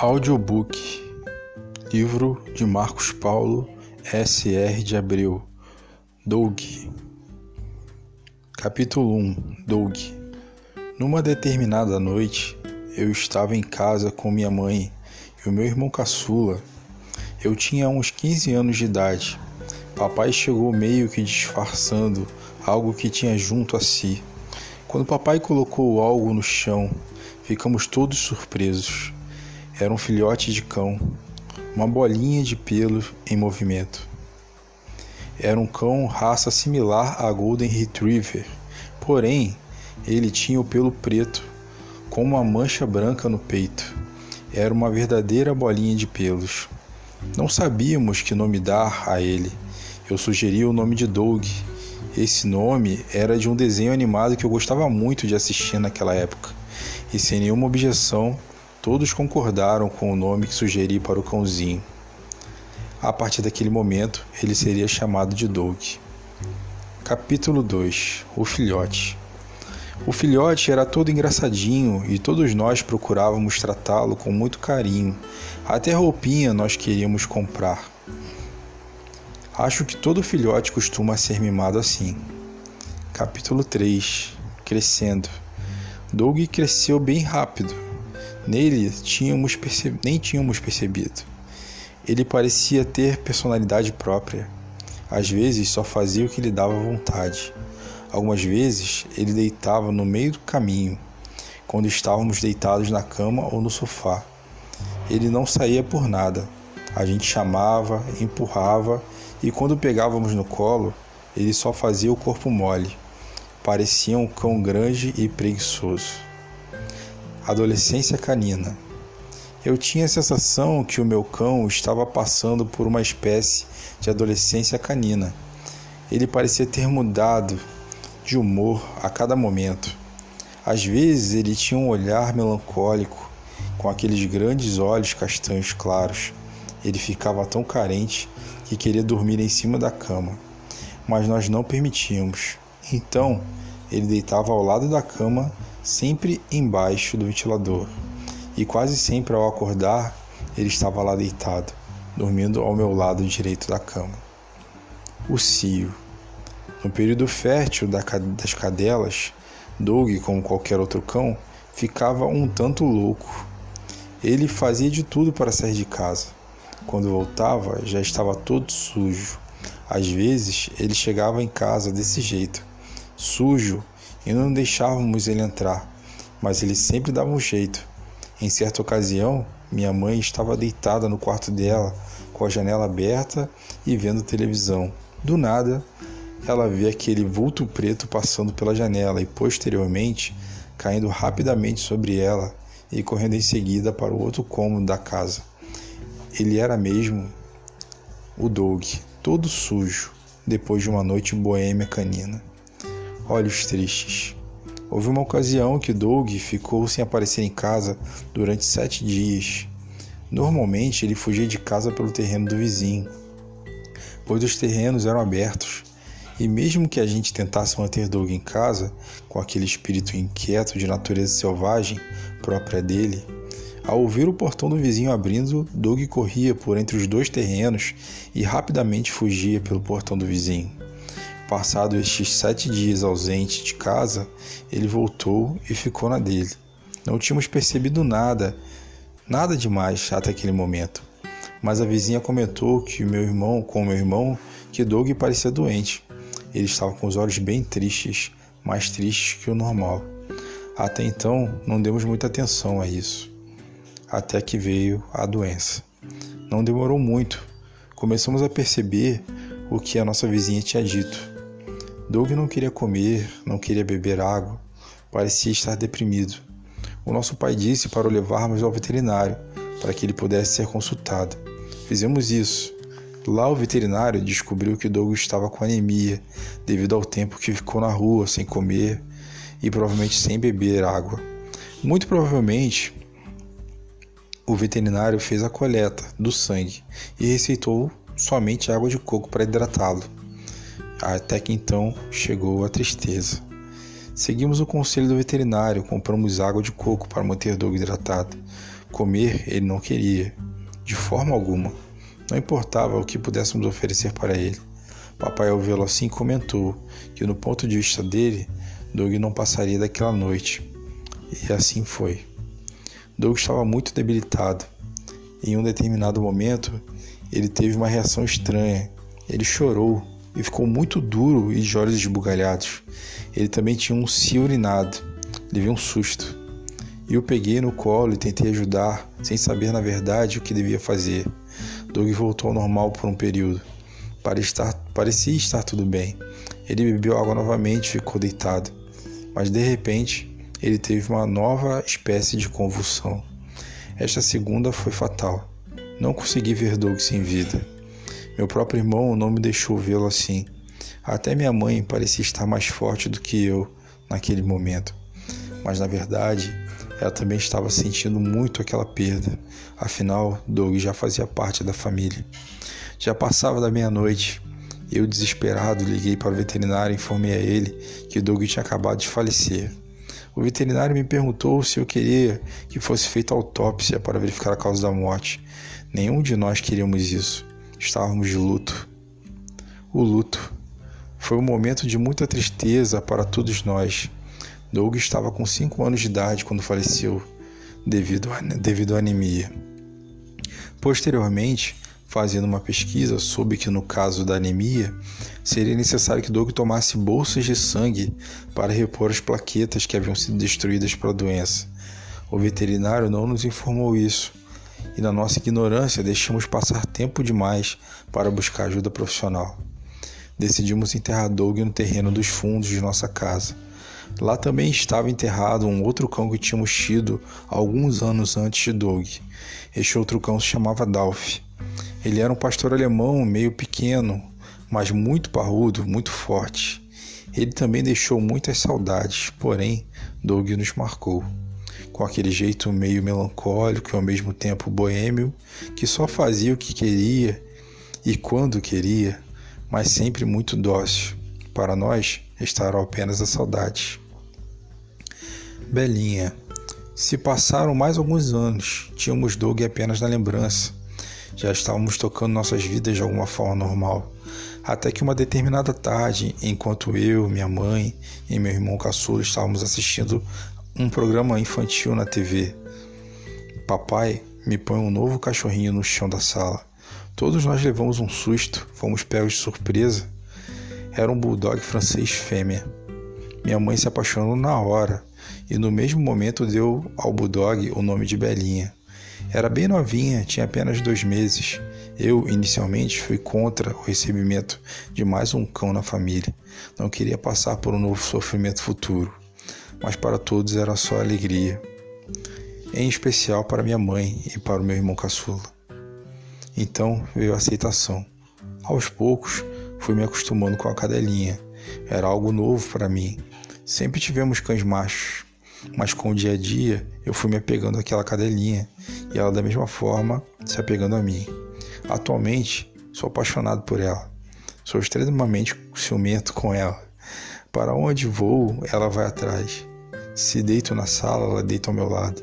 Audiobook Livro de Marcos Paulo S.R. de Abreu Doug Capítulo 1 Doug Numa determinada noite, eu estava em casa com minha mãe e o meu irmão caçula. Eu tinha uns 15 anos de idade. Papai chegou meio que disfarçando algo que tinha junto a si. Quando papai colocou algo no chão, ficamos todos surpresos. Era um filhote de cão, uma bolinha de pelo em movimento. Era um cão raça similar a Golden Retriever, porém ele tinha o pelo preto, com uma mancha branca no peito. Era uma verdadeira bolinha de pelos. Não sabíamos que nome dar a ele. Eu sugeri o nome de Doug. Esse nome era de um desenho animado que eu gostava muito de assistir naquela época. E sem nenhuma objeção, Todos concordaram com o nome que sugeri para o cãozinho. A partir daquele momento, ele seria chamado de Doug. Capítulo 2 O Filhote O filhote era todo engraçadinho e todos nós procurávamos tratá-lo com muito carinho. Até roupinha nós queríamos comprar. Acho que todo filhote costuma ser mimado assim. Capítulo 3 Crescendo Doug cresceu bem rápido Nele tínhamos nem tínhamos percebido. Ele parecia ter personalidade própria. Às vezes só fazia o que lhe dava vontade. Algumas vezes ele deitava no meio do caminho, quando estávamos deitados na cama ou no sofá. Ele não saía por nada. A gente chamava, empurrava e quando pegávamos no colo, ele só fazia o corpo mole. Parecia um cão grande e preguiçoso. Adolescência canina. Eu tinha a sensação que o meu cão estava passando por uma espécie de adolescência canina. Ele parecia ter mudado de humor a cada momento. Às vezes ele tinha um olhar melancólico, com aqueles grandes olhos castanhos claros. Ele ficava tão carente que queria dormir em cima da cama, mas nós não permitíamos. Então, ele deitava ao lado da cama sempre embaixo do ventilador, e quase sempre ao acordar ele estava lá deitado, dormindo ao meu lado direito da cama. O cio. No período fértil das cadelas, Doug, como qualquer outro cão, ficava um tanto louco. Ele fazia de tudo para sair de casa. Quando voltava, já estava todo sujo. Às vezes, ele chegava em casa desse jeito, sujo e não deixávamos ele entrar, mas ele sempre dava um jeito. Em certa ocasião, minha mãe estava deitada no quarto dela, com a janela aberta e vendo televisão. Do nada, ela vê aquele vulto preto passando pela janela e, posteriormente, caindo rapidamente sobre ela e correndo em seguida para o outro cômodo da casa. Ele era mesmo o Doug, todo sujo, depois de uma noite boêmia canina olhos tristes. Houve uma ocasião que Doug ficou sem aparecer em casa durante sete dias. Normalmente ele fugia de casa pelo terreno do vizinho, pois os terrenos eram abertos. E mesmo que a gente tentasse manter Doug em casa, com aquele espírito inquieto de natureza selvagem própria dele, ao ouvir o portão do vizinho abrindo, Doug corria por entre os dois terrenos e rapidamente fugia pelo portão do vizinho. Passado estes sete dias ausente de casa, ele voltou e ficou na dele. Não tínhamos percebido nada, nada demais até aquele momento. Mas a vizinha comentou que meu irmão, com meu irmão, que Doug parecia doente. Ele estava com os olhos bem tristes, mais tristes que o normal. Até então, não demos muita atenção a isso. Até que veio a doença. Não demorou muito. Começamos a perceber o que a nossa vizinha tinha dito. Doug não queria comer, não queria beber água, parecia estar deprimido. O nosso pai disse para o levarmos ao veterinário, para que ele pudesse ser consultado. Fizemos isso. Lá o veterinário descobriu que Doug estava com anemia, devido ao tempo que ficou na rua sem comer e provavelmente sem beber água. Muito provavelmente o veterinário fez a coleta do sangue e receitou somente água de coco para hidratá-lo. Até que então chegou a tristeza. Seguimos o conselho do veterinário, compramos água de coco para manter Doug hidratado. Comer ele não queria, de forma alguma. Não importava o que pudéssemos oferecer para ele. Papai, ao vê-lo assim, comentou que, no ponto de vista dele, Doug não passaria daquela noite. E assim foi. Doug estava muito debilitado. Em um determinado momento, ele teve uma reação estranha. Ele chorou e ficou muito duro e de olhos esbugalhados. Ele também tinha um cio urinado. Levei um susto. E eu peguei no colo e tentei ajudar, sem saber na verdade o que devia fazer. Doug voltou ao normal por um período. Estar, parecia estar tudo bem. Ele bebeu água novamente e ficou deitado. Mas de repente, ele teve uma nova espécie de convulsão. Esta segunda foi fatal. Não consegui ver Doug sem vida. Meu próprio irmão não me deixou vê-lo assim. Até minha mãe parecia estar mais forte do que eu naquele momento. Mas na verdade, ela também estava sentindo muito aquela perda. Afinal, Doug já fazia parte da família. Já passava da meia-noite. Eu, desesperado, liguei para o veterinário e informei a ele que Doug tinha acabado de falecer. O veterinário me perguntou se eu queria que fosse feita autópsia para verificar a causa da morte. Nenhum de nós queríamos isso. Estávamos de luto. O luto foi um momento de muita tristeza para todos nós. Doug estava com 5 anos de idade quando faleceu, devido a, devido à anemia. Posteriormente, fazendo uma pesquisa, soube que no caso da anemia, seria necessário que Doug tomasse bolsas de sangue para repor as plaquetas que haviam sido destruídas pela doença. O veterinário não nos informou isso, e na nossa ignorância deixamos passar tempo demais para buscar ajuda profissional. Decidimos enterrar Doug no terreno dos fundos de nossa casa. Lá também estava enterrado um outro cão que tínhamos tido alguns anos antes de Doug. Este outro cão se chamava Dalf. Ele era um pastor alemão meio pequeno, mas muito parrudo, muito forte. Ele também deixou muitas saudades, porém, Doug nos marcou. Com aquele jeito meio melancólico e ao mesmo tempo boêmio, que só fazia o que queria e quando queria, mas sempre muito dócil. Para nós, estará apenas a saudade. Belinha. Se passaram mais alguns anos, tínhamos Doug apenas na lembrança já estávamos tocando nossas vidas de alguma forma normal. Até que uma determinada tarde, enquanto eu, minha mãe e meu irmão caçula estávamos assistindo um programa infantil na TV, papai me põe um novo cachorrinho no chão da sala. Todos nós levamos um susto, fomos pegos de surpresa. Era um bulldog francês fêmea. Minha mãe se apaixonou na hora e no mesmo momento deu ao bulldog o nome de Belinha. Era bem novinha, tinha apenas dois meses. Eu, inicialmente, fui contra o recebimento de mais um cão na família. Não queria passar por um novo sofrimento futuro. Mas para todos era só alegria. Em especial para minha mãe e para o meu irmão caçula. Então veio a aceitação. Aos poucos, fui me acostumando com a cadelinha. Era algo novo para mim. Sempre tivemos cães machos, mas com o dia a dia eu fui me apegando àquela cadelinha e ela da mesma forma se apegando a mim. Atualmente sou apaixonado por ela. Sou extremamente ciumento com ela. Para onde vou, ela vai atrás. Se deito na sala, ela deita ao meu lado.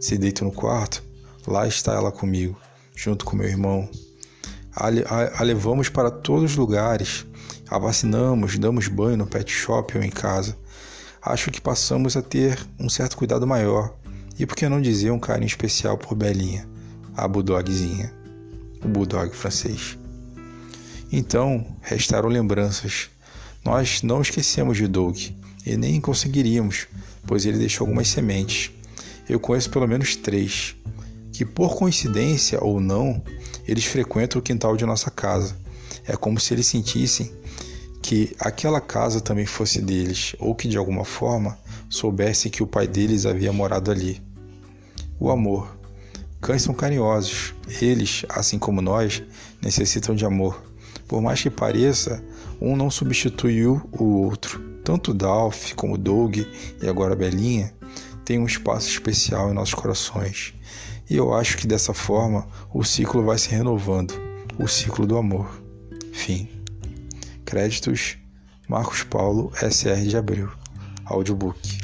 Se deito no quarto, lá está ela comigo, junto com meu irmão. A, a, a levamos para todos os lugares. A vacinamos, damos banho no pet shop ou em casa acho que passamos a ter um certo cuidado maior e, por que não dizer, um carinho especial por Belinha, a bulldogzinha, o bulldog francês. Então, restaram lembranças. Nós não esquecemos de Doug e nem conseguiríamos, pois ele deixou algumas sementes. Eu conheço pelo menos três, que por coincidência ou não, eles frequentam o quintal de nossa casa. É como se eles sentissem que aquela casa também fosse deles, ou que de alguma forma soubesse que o pai deles havia morado ali. O amor. Cães são carinhosos. Eles, assim como nós, necessitam de amor. Por mais que pareça, um não substituiu o outro. Tanto Dolph como Doug e agora Belinha têm um espaço especial em nossos corações. E eu acho que dessa forma o ciclo vai se renovando o ciclo do amor. Fim. Créditos: Marcos Paulo, SR de Abril. Audiobook.